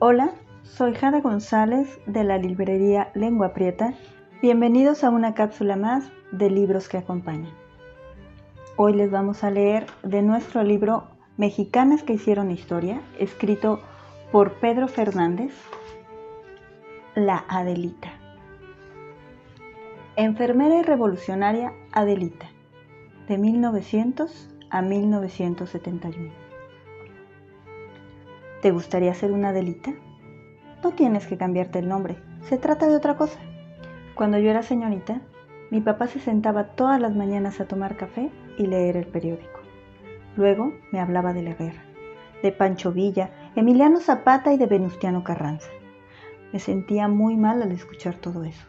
Hola, soy Jada González de la librería Lengua Prieta. Bienvenidos a una cápsula más de libros que acompañan. Hoy les vamos a leer de nuestro libro Mexicanas que hicieron historia, escrito por Pedro Fernández, La Adelita. Enfermera y revolucionaria Adelita, de 1900 a 1971. ¿Te gustaría ser una Adelita? No tienes que cambiarte el nombre, se trata de otra cosa. Cuando yo era señorita, mi papá se sentaba todas las mañanas a tomar café y leer el periódico. Luego me hablaba de la guerra, de Pancho Villa, Emiliano Zapata y de Venustiano Carranza. Me sentía muy mal al escuchar todo eso.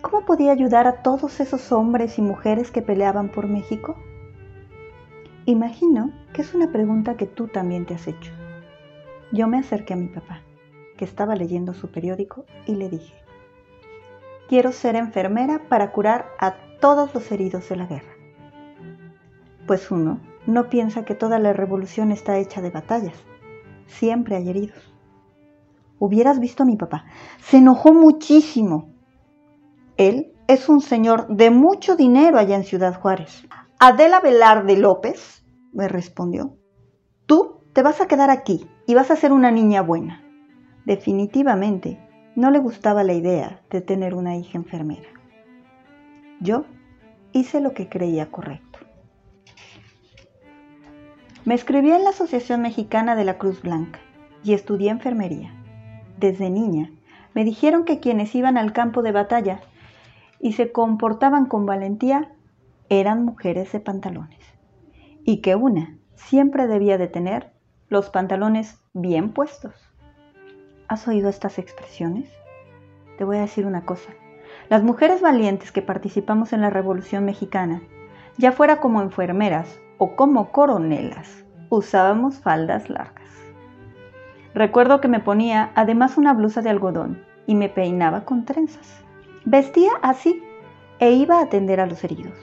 ¿Cómo podía ayudar a todos esos hombres y mujeres que peleaban por México? Imagino que es una pregunta que tú también te has hecho. Yo me acerqué a mi papá, que estaba leyendo su periódico, y le dije, quiero ser enfermera para curar a todos los heridos de la guerra. Pues uno no piensa que toda la revolución está hecha de batallas. Siempre hay heridos. Hubieras visto a mi papá. Se enojó muchísimo. Él es un señor de mucho dinero allá en Ciudad Juárez. Adela Velarde López, me respondió, tú te vas a quedar aquí y vas a ser una niña buena. Definitivamente no le gustaba la idea de tener una hija enfermera. Yo hice lo que creía correcto. Me escribí en la Asociación Mexicana de la Cruz Blanca y estudié enfermería. Desde niña me dijeron que quienes iban al campo de batalla y se comportaban con valentía eran mujeres de pantalones y que una siempre debía de tener los pantalones bien puestos. ¿Has oído estas expresiones? Te voy a decir una cosa. Las mujeres valientes que participamos en la Revolución Mexicana, ya fuera como enfermeras o como coronelas, usábamos faldas largas. Recuerdo que me ponía además una blusa de algodón y me peinaba con trenzas. Vestía así e iba a atender a los heridos.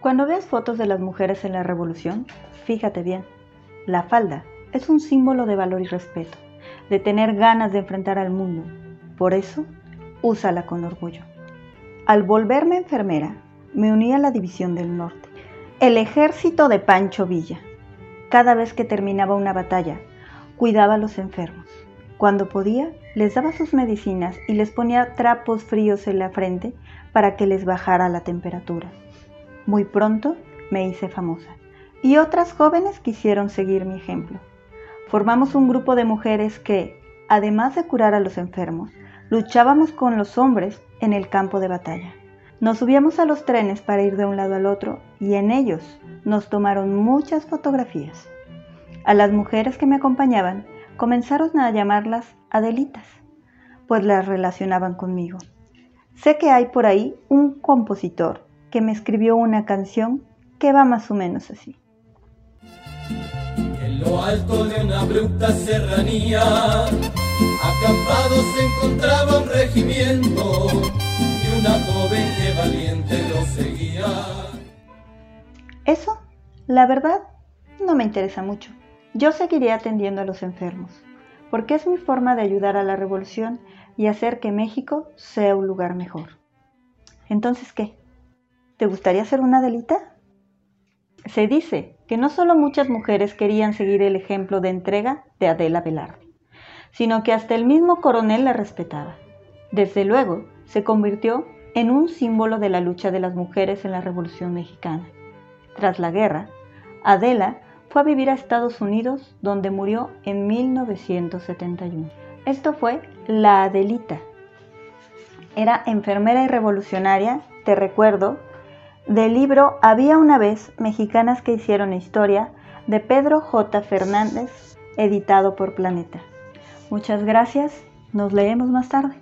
Cuando veas fotos de las mujeres en la Revolución, fíjate bien, la falda es un símbolo de valor y respeto, de tener ganas de enfrentar al mundo. Por eso, úsala con orgullo. Al volverme enfermera, me uní a la División del Norte, el ejército de Pancho Villa. Cada vez que terminaba una batalla, cuidaba a los enfermos. Cuando podía, les daba sus medicinas y les ponía trapos fríos en la frente para que les bajara la temperatura. Muy pronto me hice famosa y otras jóvenes quisieron seguir mi ejemplo formamos un grupo de mujeres que, además de curar a los enfermos, luchábamos con los hombres en el campo de batalla. Nos subíamos a los trenes para ir de un lado al otro y en ellos nos tomaron muchas fotografías. A las mujeres que me acompañaban comenzaron a llamarlas Adelitas, pues las relacionaban conmigo. Sé que hay por ahí un compositor que me escribió una canción que va más o menos así lo alto de una abrupta serranía, acampado se encontraba un regimiento y una joven que valiente lo seguía. Eso, la verdad, no me interesa mucho. Yo seguiré atendiendo a los enfermos, porque es mi forma de ayudar a la revolución y hacer que México sea un lugar mejor. Entonces, ¿qué? ¿Te gustaría ser una delita? Se dice que no solo muchas mujeres querían seguir el ejemplo de entrega de Adela Velarde, sino que hasta el mismo coronel la respetaba. Desde luego, se convirtió en un símbolo de la lucha de las mujeres en la Revolución Mexicana. Tras la guerra, Adela fue a vivir a Estados Unidos, donde murió en 1971. Esto fue la Adelita. Era enfermera y revolucionaria, te recuerdo, del libro Había una vez mexicanas que hicieron historia de Pedro J. Fernández, editado por Planeta. Muchas gracias, nos leemos más tarde.